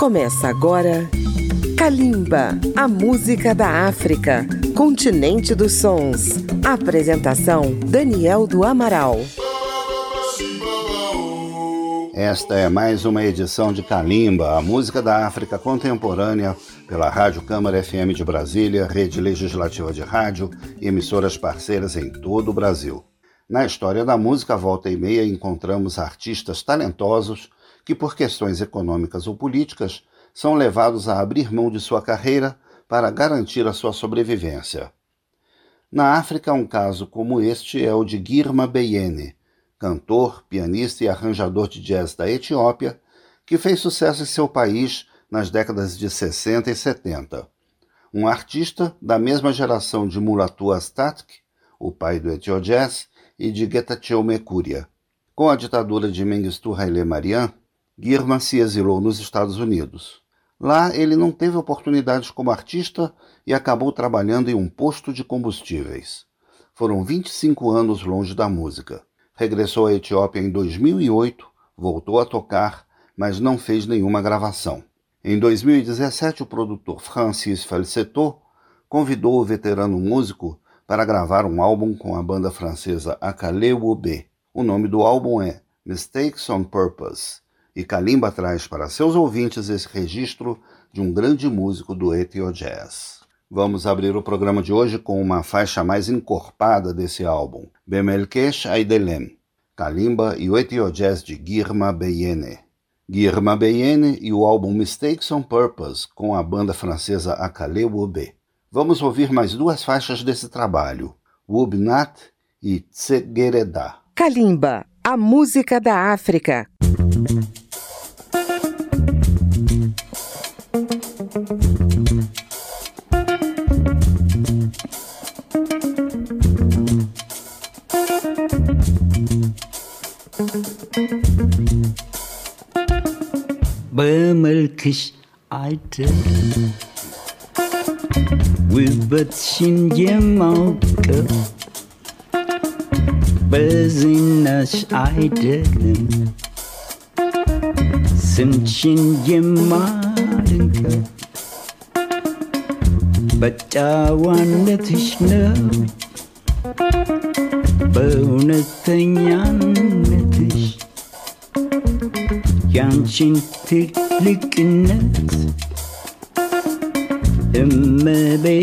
Começa agora Kalimba, a música da África, continente dos sons. Apresentação Daniel do Amaral. Esta é mais uma edição de Kalimba, a música da África contemporânea, pela Rádio Câmara FM de Brasília, rede legislativa de rádio e emissoras parceiras em todo o Brasil. Na história da música, volta e meia, encontramos artistas talentosos que, por questões econômicas ou políticas, são levados a abrir mão de sua carreira para garantir a sua sobrevivência. Na África, um caso como este é o de Girma Beyene, cantor, pianista e arranjador de jazz da Etiópia, que fez sucesso em seu país nas décadas de 60 e 70. Um artista da mesma geração de Mulatu Astatke, o pai do Etio Jazz, e de Getachew Mekuria. Com a ditadura de Mengistu Haile Mariam, Girma se exilou nos Estados Unidos. Lá ele não teve oportunidades como artista e acabou trabalhando em um posto de combustíveis. Foram 25 anos longe da música. Regressou à Etiópia em 2008, voltou a tocar, mas não fez nenhuma gravação. Em 2017, o produtor Francis Falsetto convidou o veterano músico para gravar um álbum com a banda francesa Akale Wobe. O nome do álbum é Mistakes on Purpose, e Kalimba traz para seus ouvintes esse registro de um grande músico do Ethio Jazz. Vamos abrir o programa de hoje com uma faixa mais encorpada desse álbum, Bemelkesh Aidelem, Kalimba e o Ethio Jazz de Girma Beyene. Girma Beyene e o álbum Mistakes on Purpose com a banda francesa Akale Wobe. Vamos ouvir mais duas faixas desse trabalho, Wubnat e Tsegereda. Kalimba, a música da África. በመልክሽ አይደለም ውበትሽን የማውቀው በዝናሽ አይደለም ስምሽን የማድንቀው በጨዋነትሽ ነው በእውነተኛነትሽ ያንቺን ትልቅነት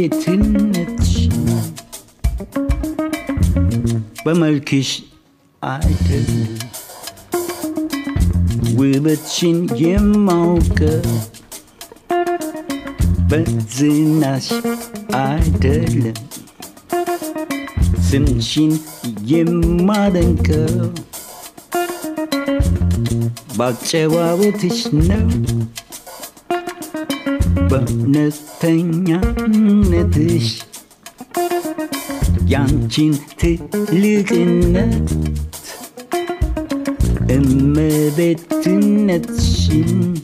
እመቤትነትሽን በመልክሽ አይደለም ውበትሽን የማውቀው በዝናሽ አይደለም ስምሽን የማደንቀው But cevabı hiç ne? Bönetenya ne diş? Yan Çin tiliginet Emmebettin etşin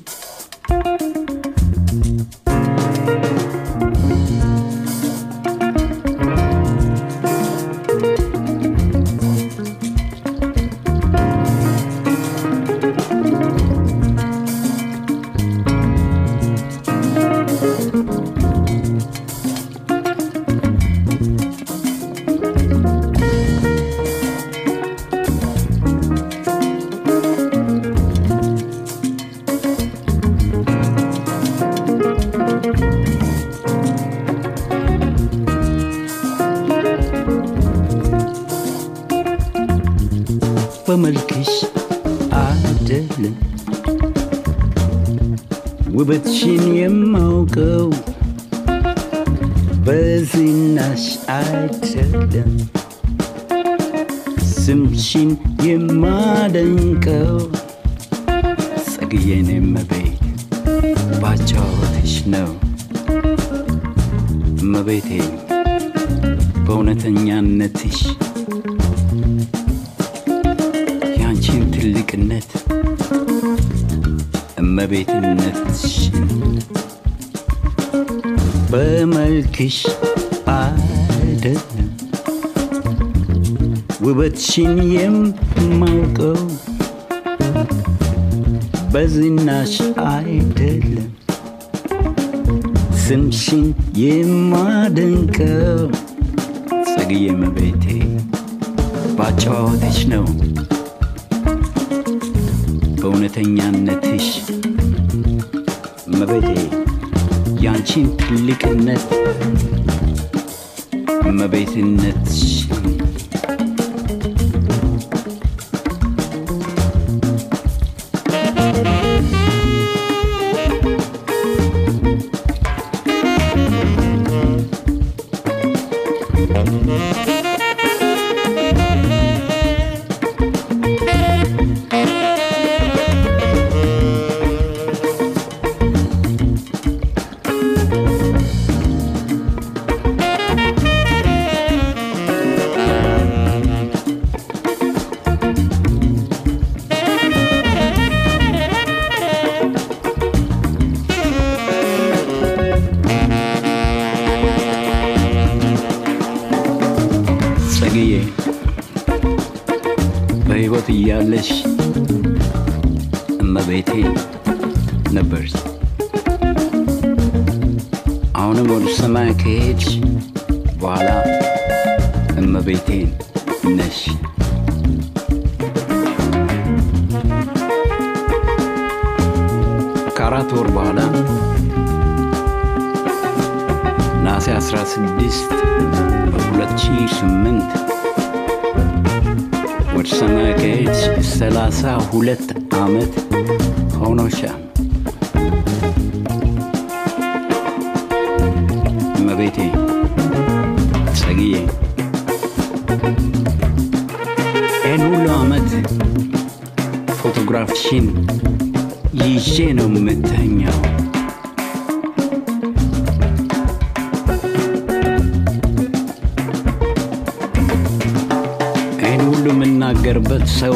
መቤቴ ያንቺን ትልቅነት መቤትነትሽ የምናገርበት ሰው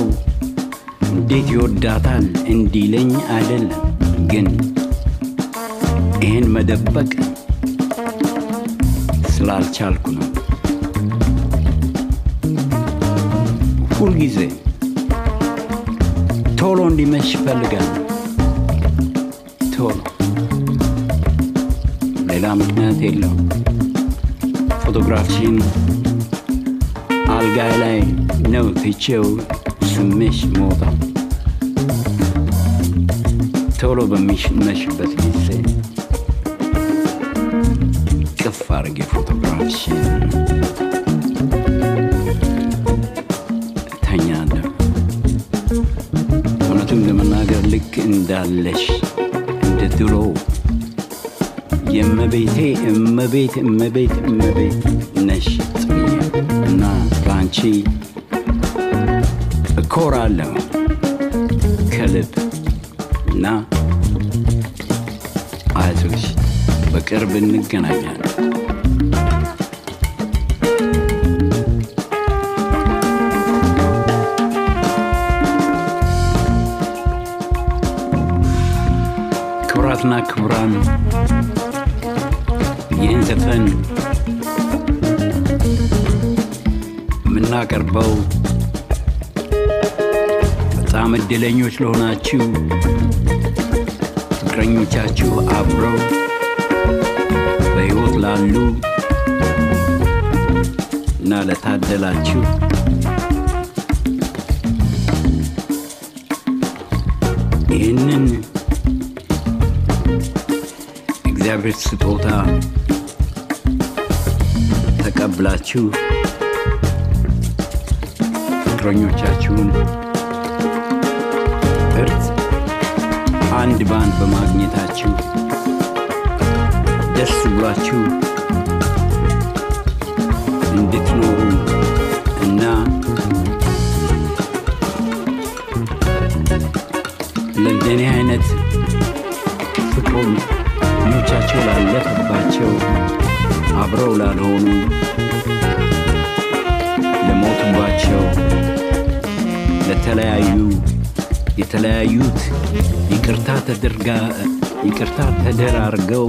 እንዴት ይወዳታል እንዲለኝ አይደለም፣ ግን ይህን መደበቅ ስላልቻልኩ ነው። ሁልጊዜ ቶሎ እንዲመሽ ይፈልጋል። ቶሎ ሌላ ምክንያት የለውም። ፎቶግራፍሽን አልጋ ላይ ነው ትቼው ስምሽ ሞታ ቶሎ በሚመሽበት ጊዜ ቅፍ አድርጌ ፎቶግራፍሽን ተኛለሁ። እውነቱን ለመናገር ልክ እንዳለሽ እንደ ድሮ የእመቤቴ እመቤት እመቤት እመቤት can I? ለታደላችሁ። ይህንን እግዚአብሔር ስጦታ ተቀብላችሁ ፍቅረኞቻችሁን እርት አንድ ባንድ በማግኘታችሁ ደስ ብሏችሁ እንድትኖሩ አብረው ላልሆኑ ለሞቱባቸው ለተለያዩ የተለያዩት ይቅርታ ተደርጋ ይቅርታ ተደራርገው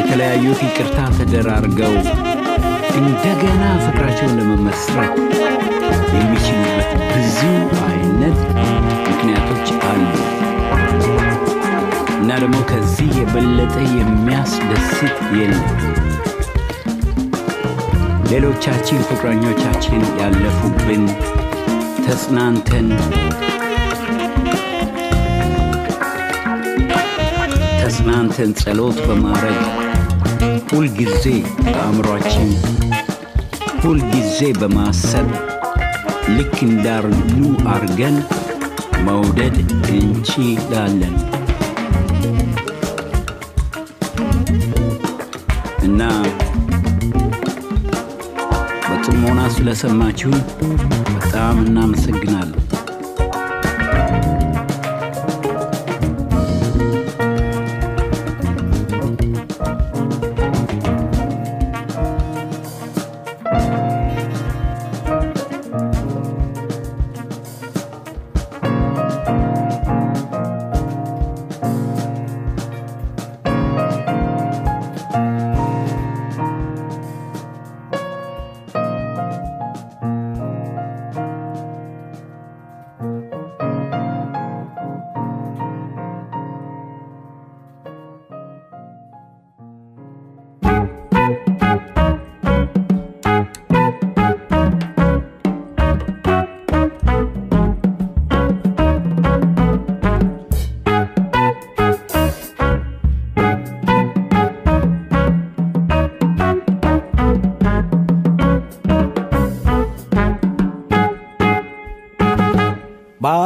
የተለያዩት ይቅርታ ተደራርገው እንደገና ፍቅራቸውን ለመመስረት የሚችሉበት ብዙ አይነት ደግሞ ከዚህ የበለጠ የሚያስደስት የለም። ሌሎቻችን ፍቅረኞቻችን ያለፉብን ተጽናንተን ተጽናንተን ጸሎት በማድረግ ሁልጊዜ በአእምሯችን ሁልጊዜ በማሰብ ልክ እንዳሉ አርገን መውደድ እንችላለን ስለሰማችሁን በጣም እናመሰግናለን።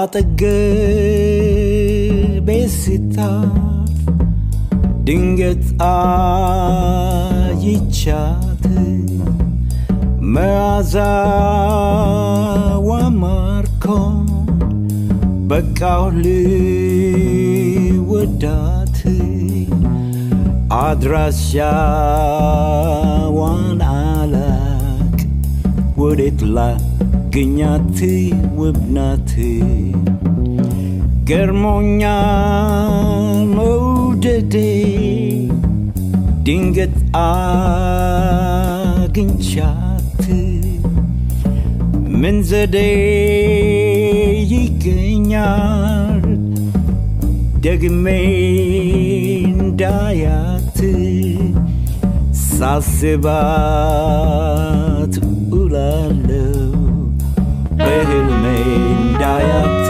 ባጠገቤ ሲታፍ ድንገት አይቻት መዓዛዋ ማርኮን በቃው ልወዳት አድራሻዋን አላቅ ወዴት ላገኛት ውብናት germonian ödedi Dinget agin çatı Menzede yikenyar Degmen dayatı Sasibat ulalı Behilmen dayatı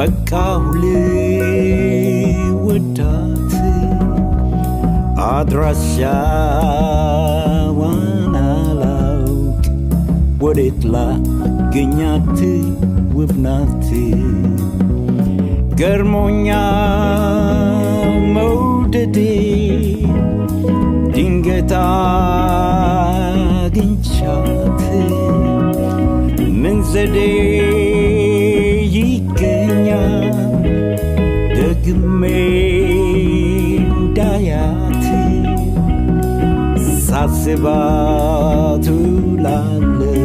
በቃሁ ልወዳት አድራሻዋን አላውቅ ወዴት ላገኛት ውብ ናት? ገርሞኛ መውደዴ ድንገት አግኝቻት ምን ዘዴ dayati saseba tulane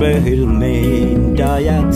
behil main dayati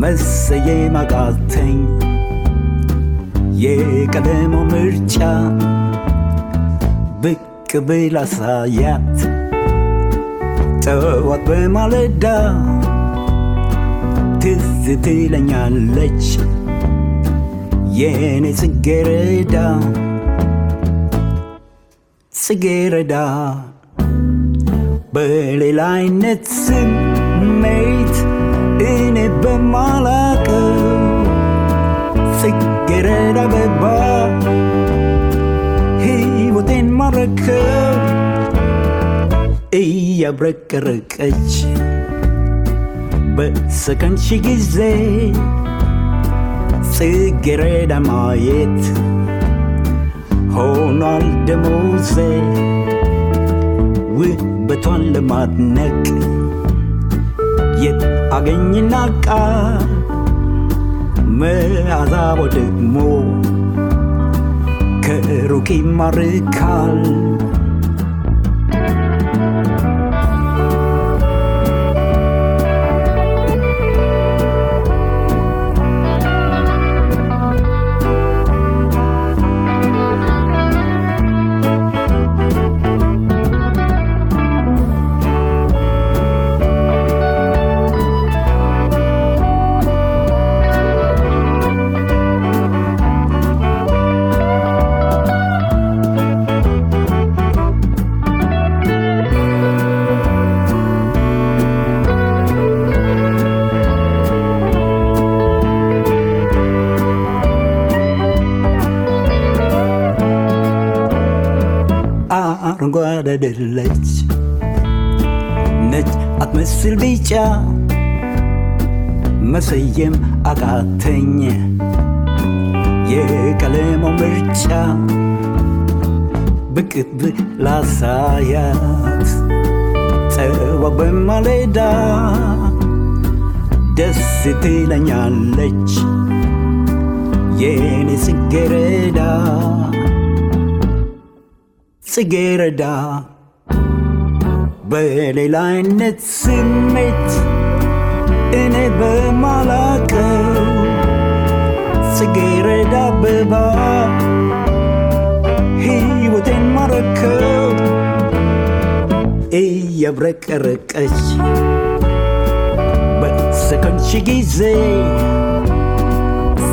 መሰየም አቃተኝ የቀለሙ ምርጫ ብቅ ብል አሳያት ጠዋት በማለዳ ትዝ ትለኛለች የኔ ጽጌረዳ ጽጌረዳ በሌላ አይነት ስሜት እኔ በማላቀው ጽጌረዳ አበባ ሕይወቴን ማረከው እያብረቀረቀች በሰከንድ ሺ ጊዜ ጽጌረዳ ማየት ሆኗል ደሞዜ ውበቷን ለማድነቅ የት አገኝና ቃል መዓዛው ደግሞ ከሩቅ ይማርካል አረንጓዴ አይደለች። ነጭ አትመስል ቢጫ መሰየም አቃተኝ። የቀለሙ ምርጫ ብቅ ብላሳያት ጠዋ በማለዳ ደስ ትለኛለች። የኔ ጽጌረዳ ጽጌረዳ በሌላ አይነት ስሜት እኔ በማላቀው ጽጌረዳ አበባ ሕይወቴን ማረከው እያብረቀረቀች በሰከንድ ሺ ጊዜ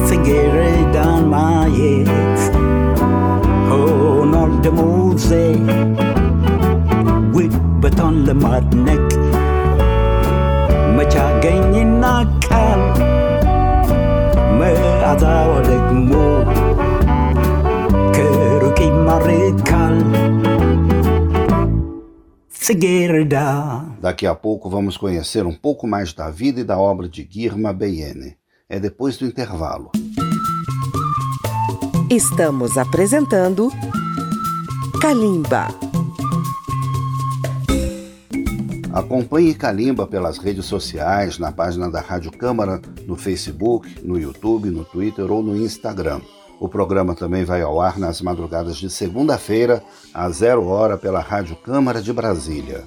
ጽጌረዳን ማየት ሆኗል ደሞዜ ውበቷን ለማድነቅ መቻገኝና ቃል መዓዛዋ ደግሞ ከሩቅ ይማርካል ጽጌረዳ Daqui a pouco vamos conhecer um pouco mais da vida e da obra de Guirma Beyene. É depois do intervalo. Estamos apresentando Kalimba. Acompanhe Calimba pelas redes sociais, na página da Rádio Câmara, no Facebook, no YouTube, no Twitter ou no Instagram. O programa também vai ao ar nas madrugadas de segunda-feira, às zero hora, pela Rádio Câmara de Brasília.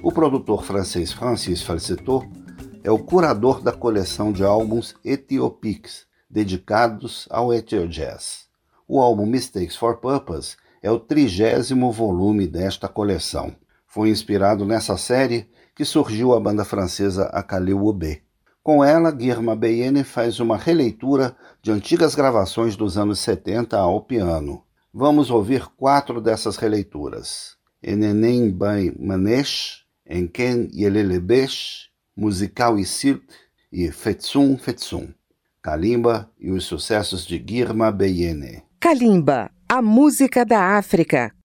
O produtor francês Francis Falsetto é o curador da coleção de álbuns Ethiopics, dedicados ao Ethio Jazz. O álbum Mistakes for Purpose é o trigésimo volume desta coleção. Foi inspirado nessa série que surgiu a banda francesa Akaleu Ube. Com ela, Guirma Beyene faz uma releitura de antigas gravações dos anos 70 ao piano. Vamos ouvir quatro dessas releituras. Enenem Bay Manesh, Enken Yelelebesh, Musical e Silt e Fetsum Fetsum. Kalimba e os sucessos de Guirma Beyene. Kalimba, a música da África.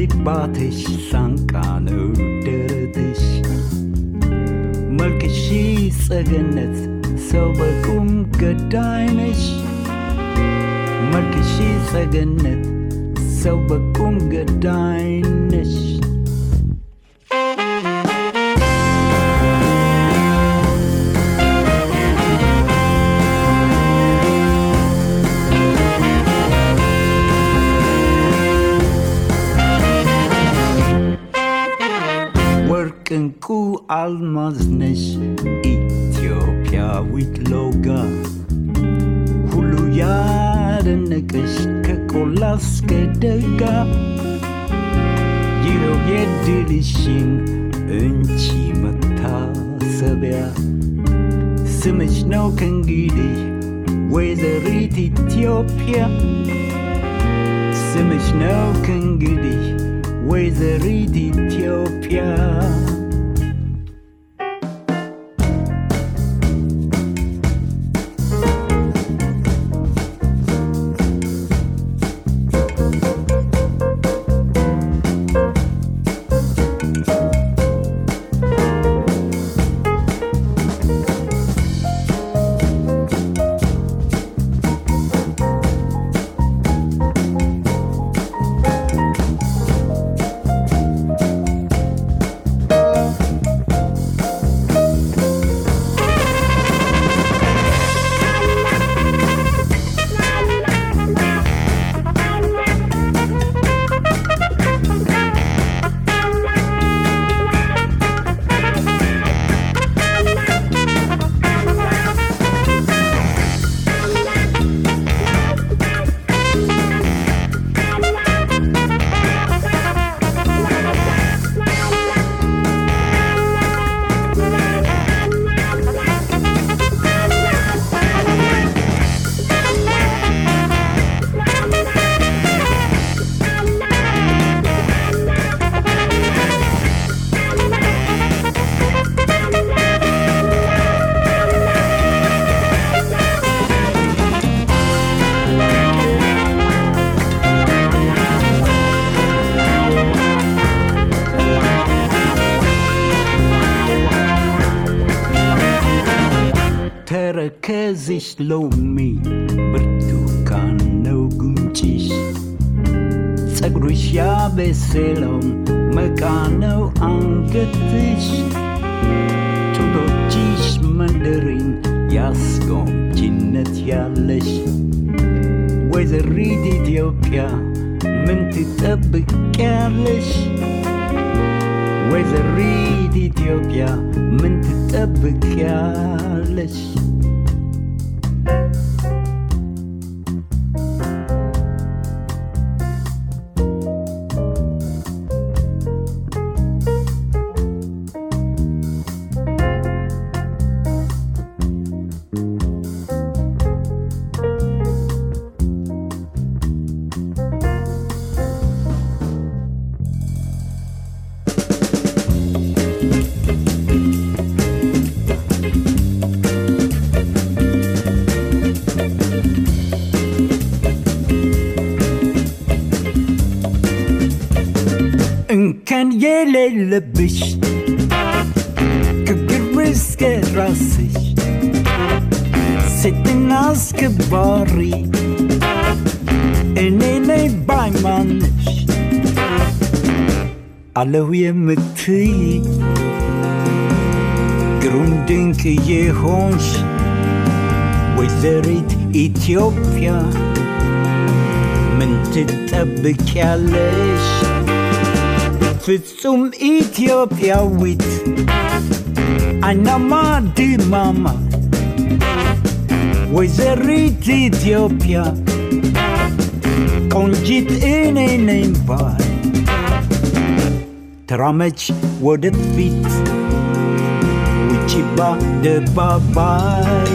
እረዳሌባትሽ ሳንቃ ነው ደረትሽ መልክሺ ጸገነት ሰው በቁም ገዳይ ነሽ መልክሺ ጸገነት ሰው በቁም ገዳይ ነሽ አልማዝ ነሽ ኢትዮጵያዊት ሎጋ ሁሉ ያደነቀሽ ከቆላ እስከ ደጋ ይኸው የድልሽን እንቺ መታሰቢያ ስምሽ ነው ከእንግዲህ ወይዘሪት ኢትዮጵያ ስምሽ ነው ከእንግዲህ ወይዘሪት ኢትዮጵያ low እንከን የሌለብሽ ከግር እስከ ራስሽ ሴትና አስከባሪ እኔ ነኝ ባይማንሽ አለሁ የምትይ ግሩም ድንቅ የሆንሽ ወይዘሪት ኢትዮጵያ ምን ትጠብቂያለሽ? ፍጹም ኢትዮጵያዊት አይናማ ድማማ ወይዘሪት ኢትዮጵያ ቆንጂት እኔ ነኝ ባይ ተራመች ወደፊት ውጪ በአደባባይ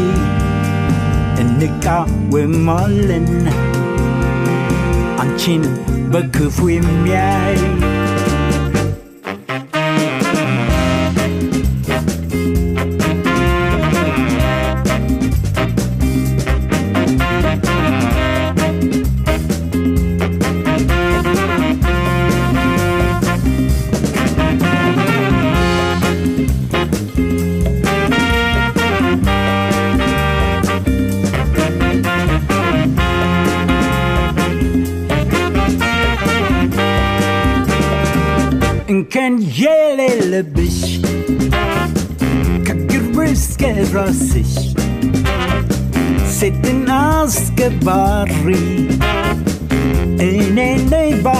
እንቃወማለን አንቺን በክፉ የሚያይ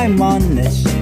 I'm honest.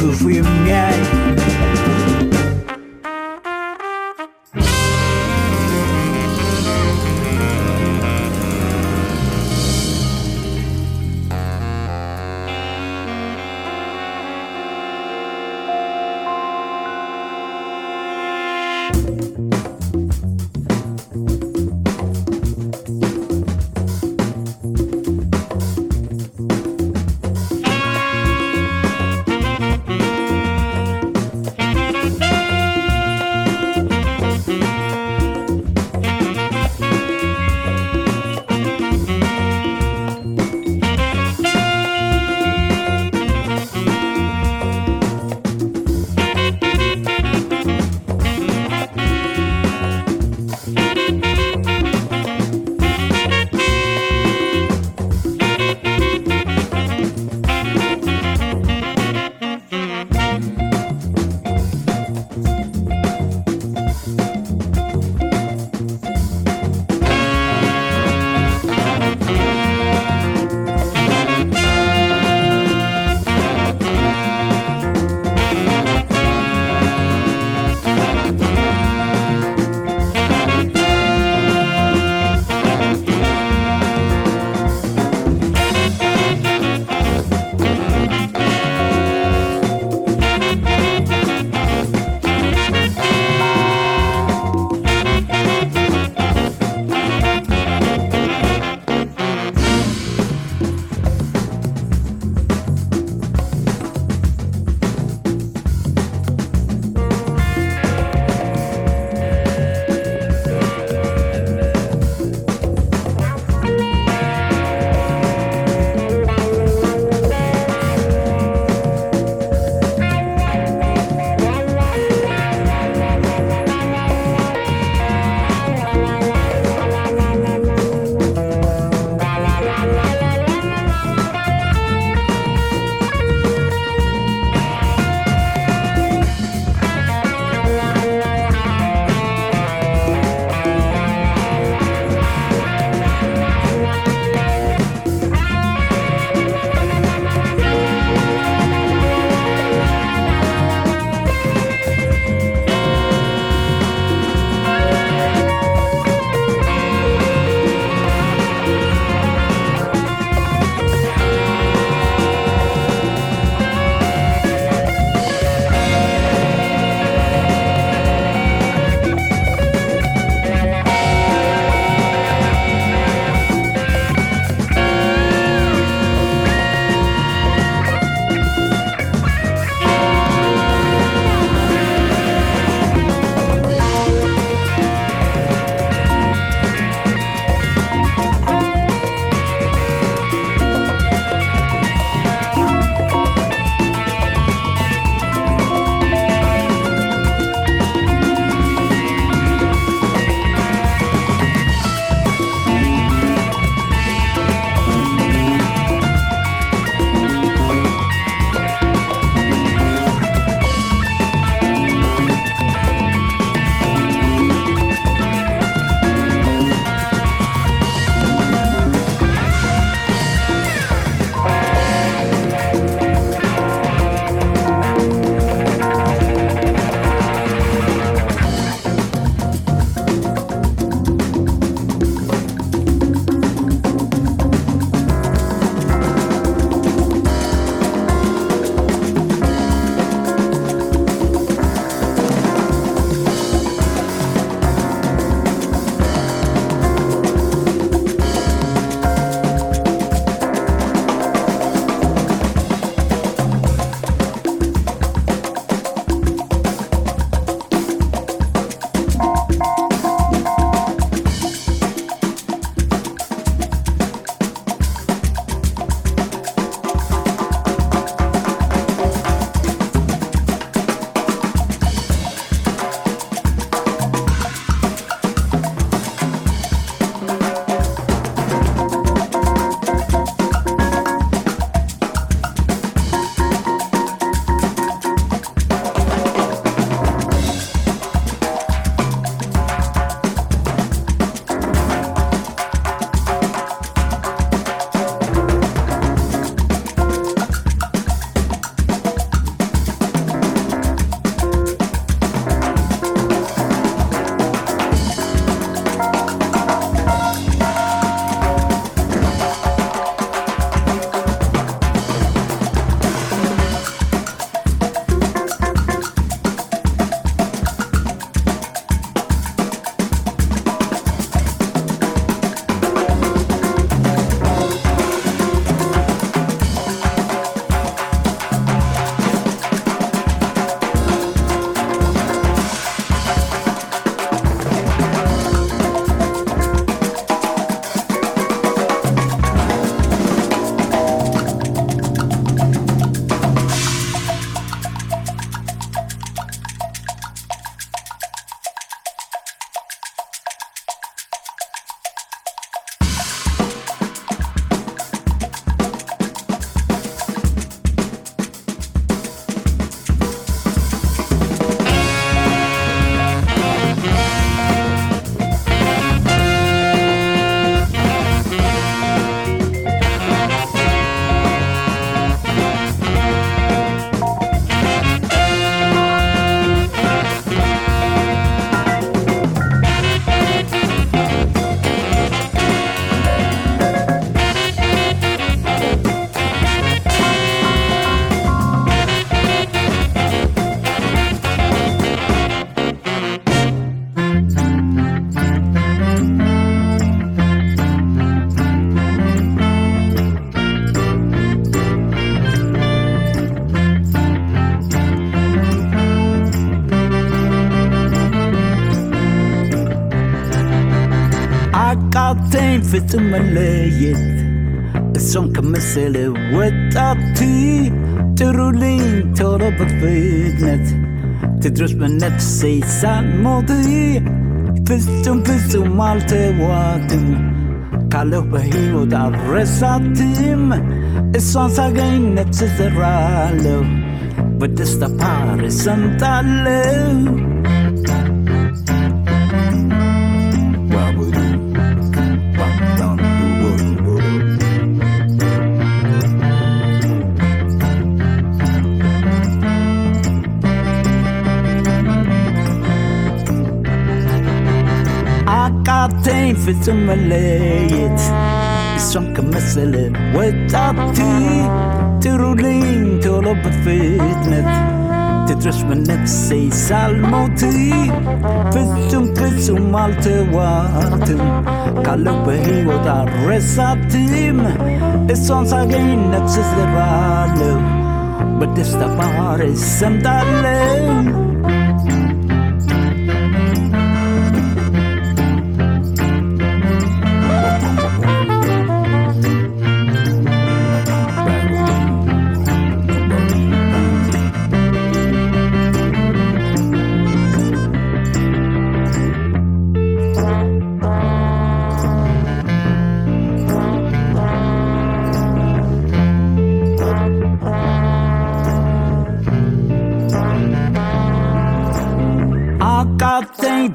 que fui a mulher. ፍጹም መለየት እሷን ከመሰለ ወጣት ጥሩልኝ ቶሎ በፍጥነት ትድረስ በነፍሴ ሳልሞት ፍጹም ፍጹም አልተዋትም ካለሁ በሕይወት አልረሳትም እሷን ሳገኝ ነፍስ ዘራለሁ በደስታ ፓር ሰምጣለሁ ፍጹም መለየት እሷን ከመሰለ ወጣት ጥሩልኝ ቶሎ በፍጥነት ትድረስ በነፍሴ ሳልሞት ፍጹም ፍጹም አልተዋትም ካለው በሕይወት አልረሳትም እሷን ሳገኝ ነፍስ ዘራለሁ በደስታ ባህር ሰምጣለሁ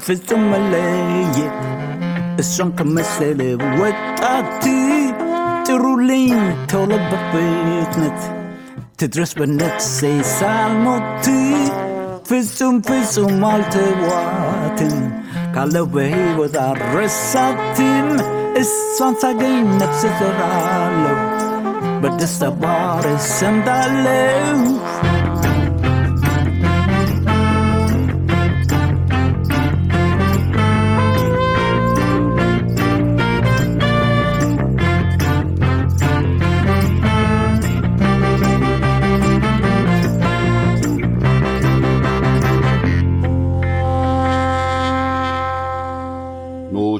ፍጹም መለየት እሷን ከመሰለ ወጣት ጥሩልኝ ቶሎ በፍጥነት ትድረስ በነፍሴ ሳልሞት ፍጹም ፍጹም አልተዋትም ካለው በሕይወት አልረሳትም እሷን ሳገኝ ነፍስ ዘራለሁ በደስታ ባር ሰምዳለሁ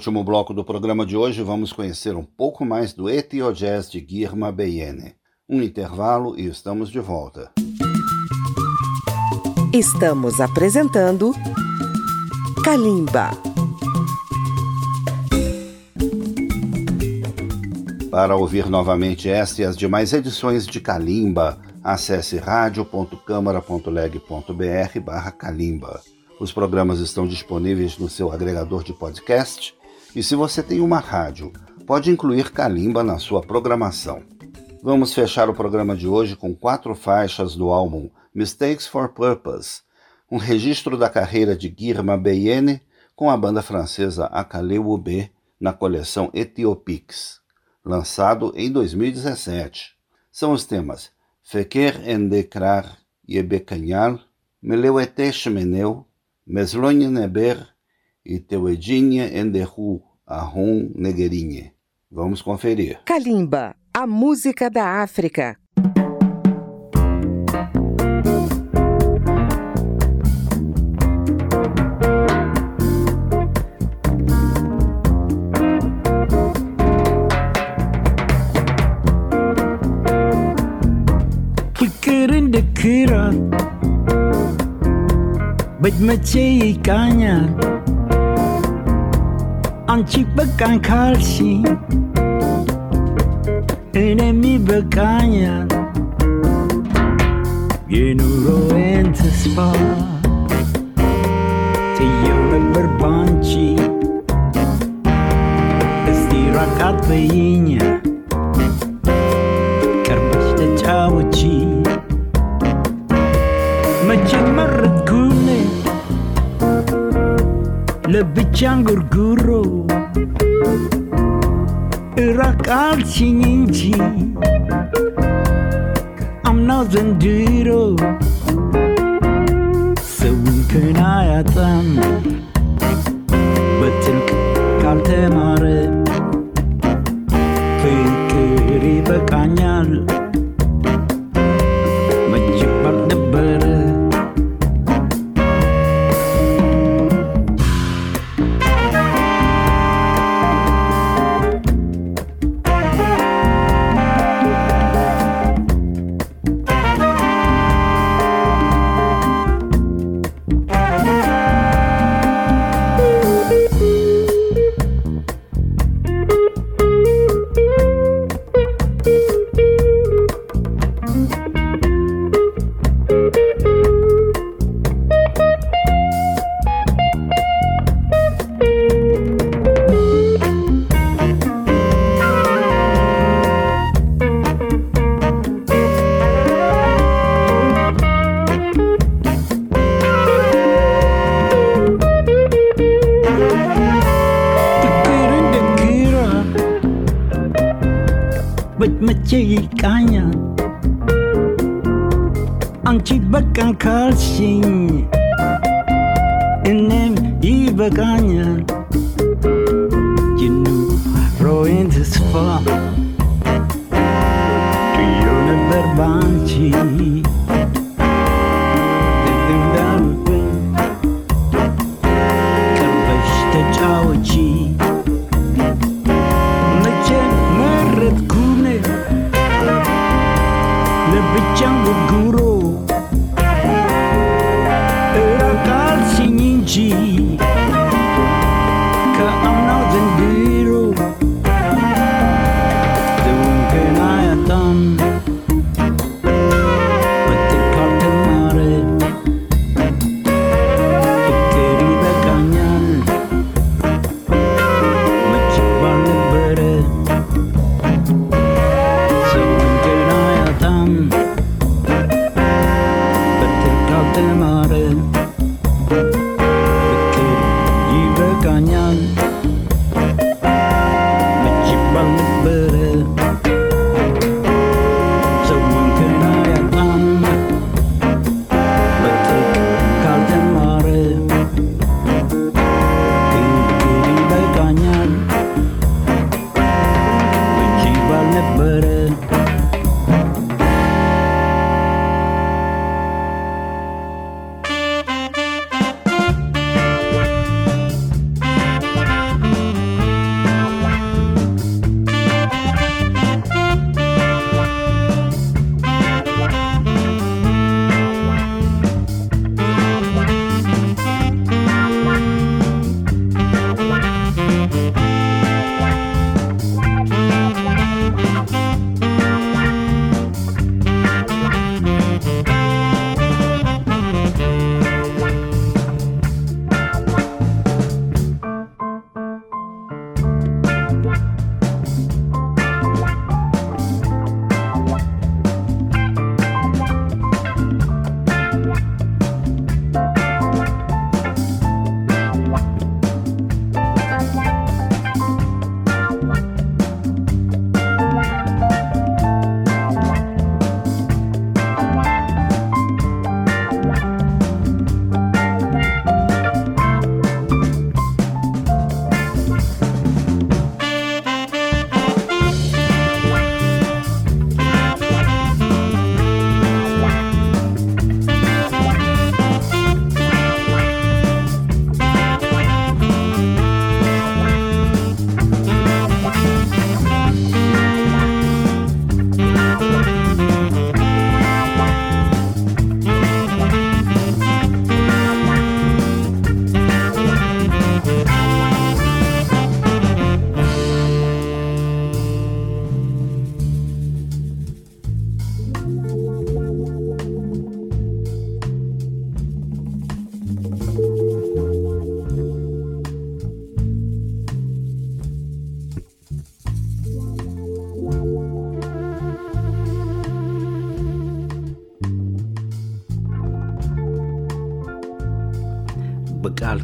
último bloco do programa de hoje, vamos conhecer um pouco mais do Etio Jazz de Guirma Beyene. Um intervalo e estamos de volta. Estamos apresentando Kalimba. Para ouvir novamente esta e as demais edições de Kalimba, acesse radio.câmara.leg.br barra Kalimba. Os programas estão disponíveis no seu agregador de podcast e se você tem uma rádio, pode incluir Kalimba na sua programação. Vamos fechar o programa de hoje com quatro faixas do álbum Mistakes for Purpose, um registro da carreira de Guirma Beyene com a banda francesa Akaleu B na coleção Etiopix, lançado em 2017. São os temas Feker Endekrar Yebekanyal, Meleuetesh Meneu, Meslonye Neber e Teuedinha Enderru Arrum negerinha, Vamos conferir. Kalimba, a música da África. Kira, but me canya. አንቺ በቃኝ ካልሺ እኔም ይበቃኛል የኑሮዬን ተስፋ ጥየው ነበር ባንቺ እስቲ ራቃት በይኝ 七。Jake,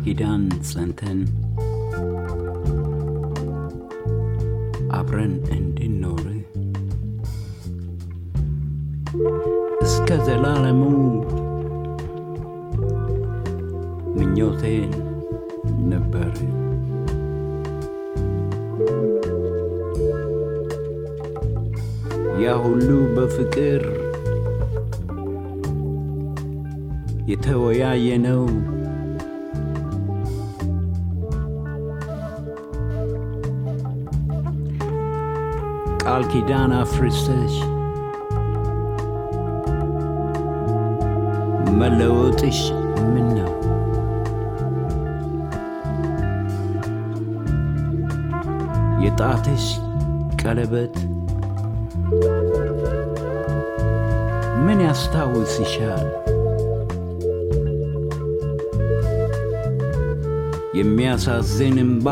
You done, Slinton. ቃል ኪዳን አፍርሰሽ መለወጥሽ ምን ነው? የጣትሽ ቀለበት ምን ያስታውስሻል? የሚያሳዝን እምባ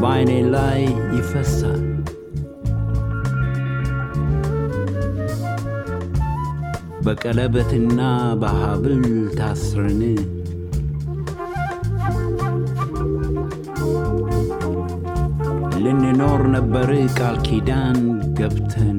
በዓይኔ ላይ ይፈሳል። በቀለበትና በሐብል ታስረን ልንኖር ነበር ቃል ኪዳን ገብተን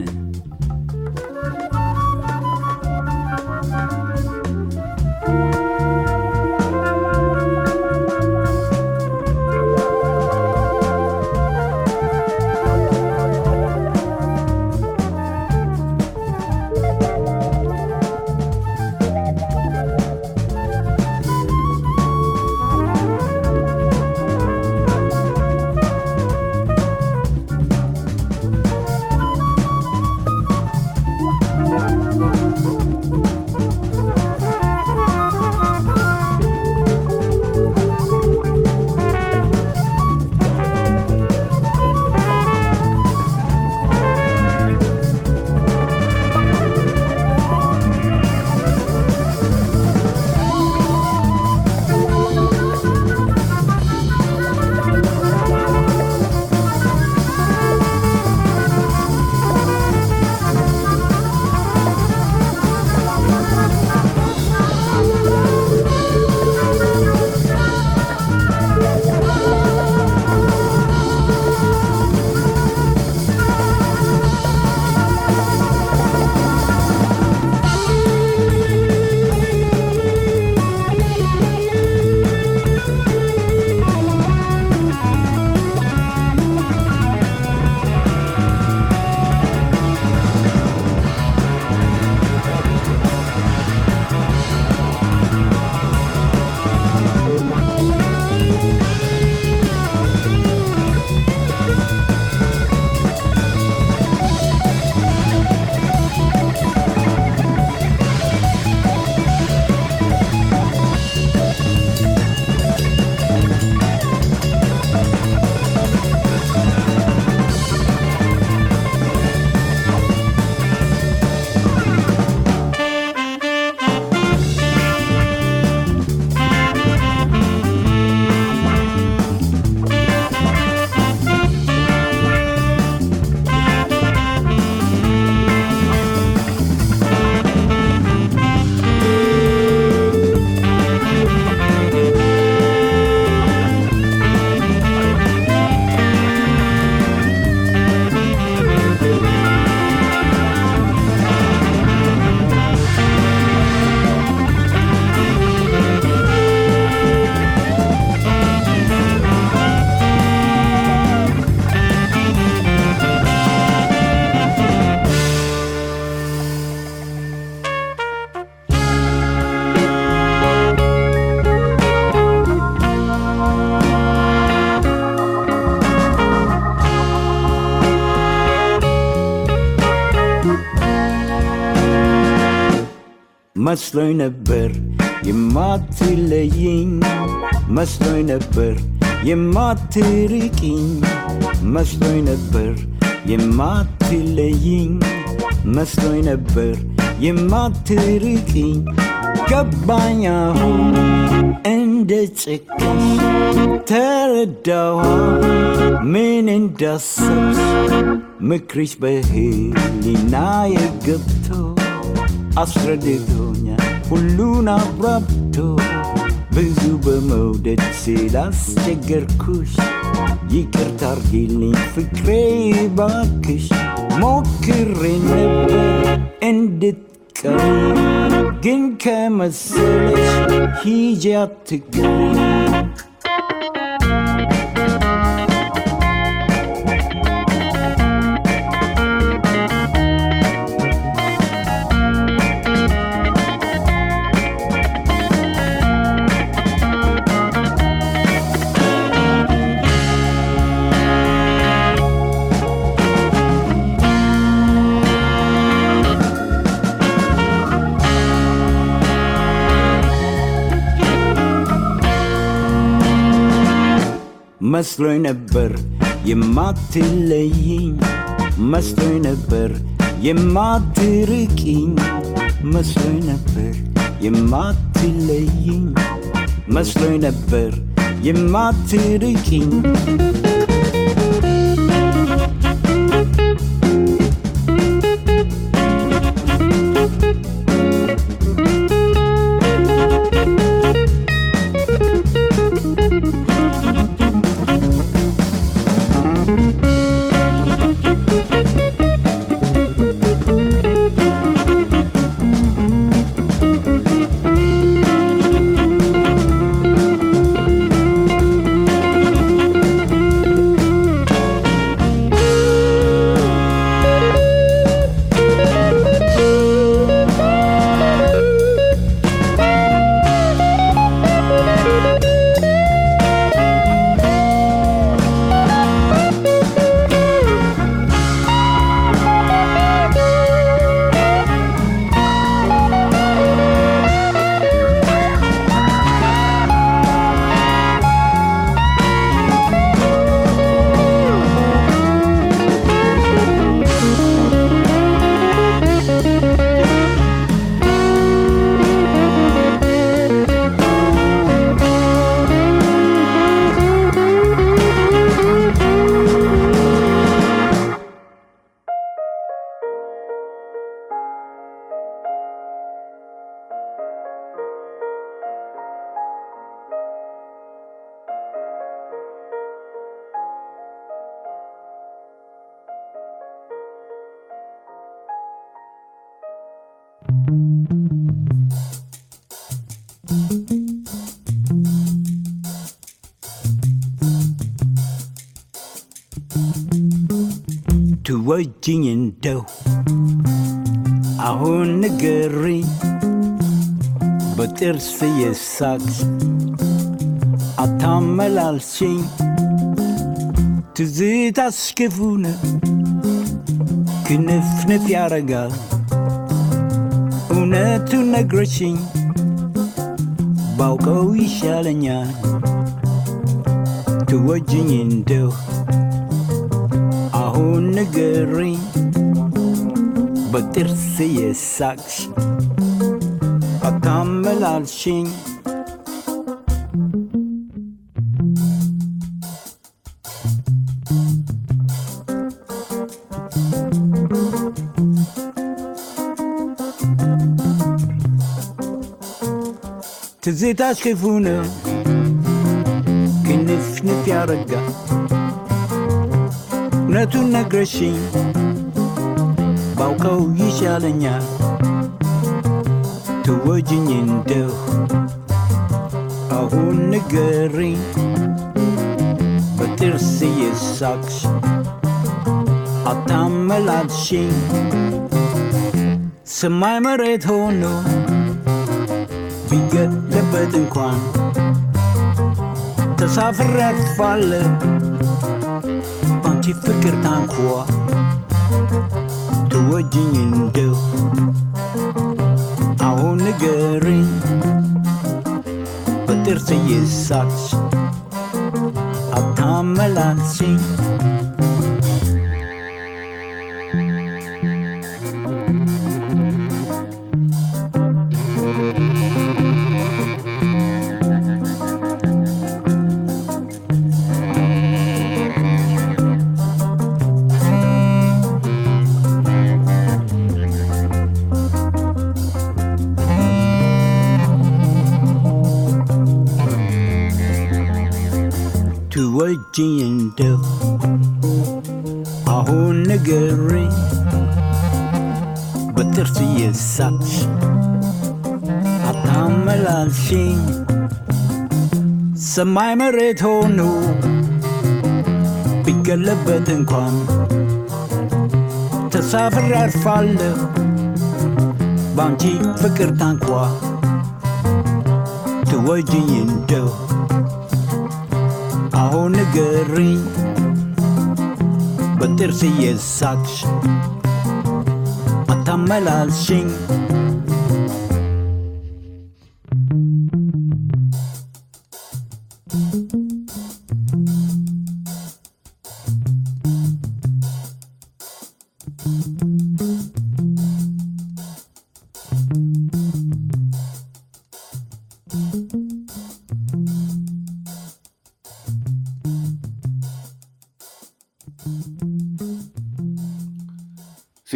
መስሎኝ ነበር የማትለይኝ። መስሎኝ ነበር የማትርቂኝ። መስሎኝ ነበር የማትለይኝ። መስሎኝ ነበር የማትርቂኝ። ገባኝ አሁን እንደ ጭቅሽ። ተረዳዋ ምን እንዳሰብሽ። ምክርሽ በህሊና የገብቶ አስረድቶኛል ሁሉን አብራብቶ ብዙ በመውደድ ስላስቸገርኩሽ ይቅርታ አርጊልኝ ፍቅሬ ባክሽ ሞክሬ ነበር እንድትቀሪ ግን ከመሰለሽ ሂጂ አትቅሪ መስሎኝ ነበር የማትለይኝ መስሎኝ ነበር የማትርቂኝ መስሎኝ ነበር የማትለይኝ መስሎኝ ነበር የማትርቂኝ ትወጅኝ እንደው አሁን ንገሪኝ በጥርስ የሳቅሽ አታመላልሽኝ ትዝታሽ ክፉ ነው ክንፍንፍ ያረጋል እውነቱን ነግረሽኝ ባውቀው ይሻለኛል ትወጅኝ እንደው አሁን ንገሪኝ በጥርስ የሳቅሽ አታመላልሽኝ ትዝታሽ ክፉ ነው ክንፍንፍ ያረጋል እውነቱን ነግረሽኝ ባውቀው ይሻለኛል ትወጅኝ እንደው አሁን ንገሪኝ በጥርስ የሳቅሽ አታመላልሽኝ ሰማይ መሬት ሆኖ ቢገለበጥ እንኳን ተሳፍሬ አርፋለሁ ci fikir tankuwa duwa jinyin da a wani gari fitar sai yi sat. A ta malasin በጥርስ እየሳቅሽ አታመላልሽኝ። ሰማይ መሬት ሆኖ ቢገለበት እንኳን ተሳፍሬ አርፋለሁ። ባንቺ ፍቅር ታንኳ ትወጅኝ እንደው አሁን ንገሪኝ። በጥርስ እየሳቅሽ 快乐的心。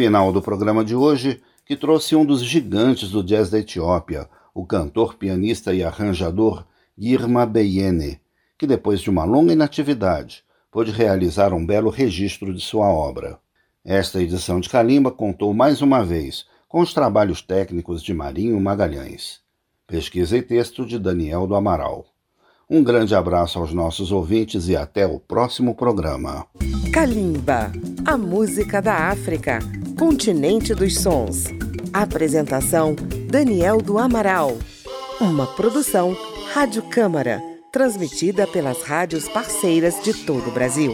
Final do programa de hoje, que trouxe um dos gigantes do jazz da Etiópia, o cantor, pianista e arranjador Girma Beyene, que depois de uma longa inatividade pôde realizar um belo registro de sua obra. Esta edição de Calimba contou mais uma vez com os trabalhos técnicos de Marinho Magalhães. Pesquisa e texto de Daniel do Amaral. Um grande abraço aos nossos ouvintes e até o próximo programa. Kalimba, a música da África, continente dos sons. Apresentação: Daniel do Amaral. Uma produção Rádio Câmara, transmitida pelas rádios parceiras de todo o Brasil.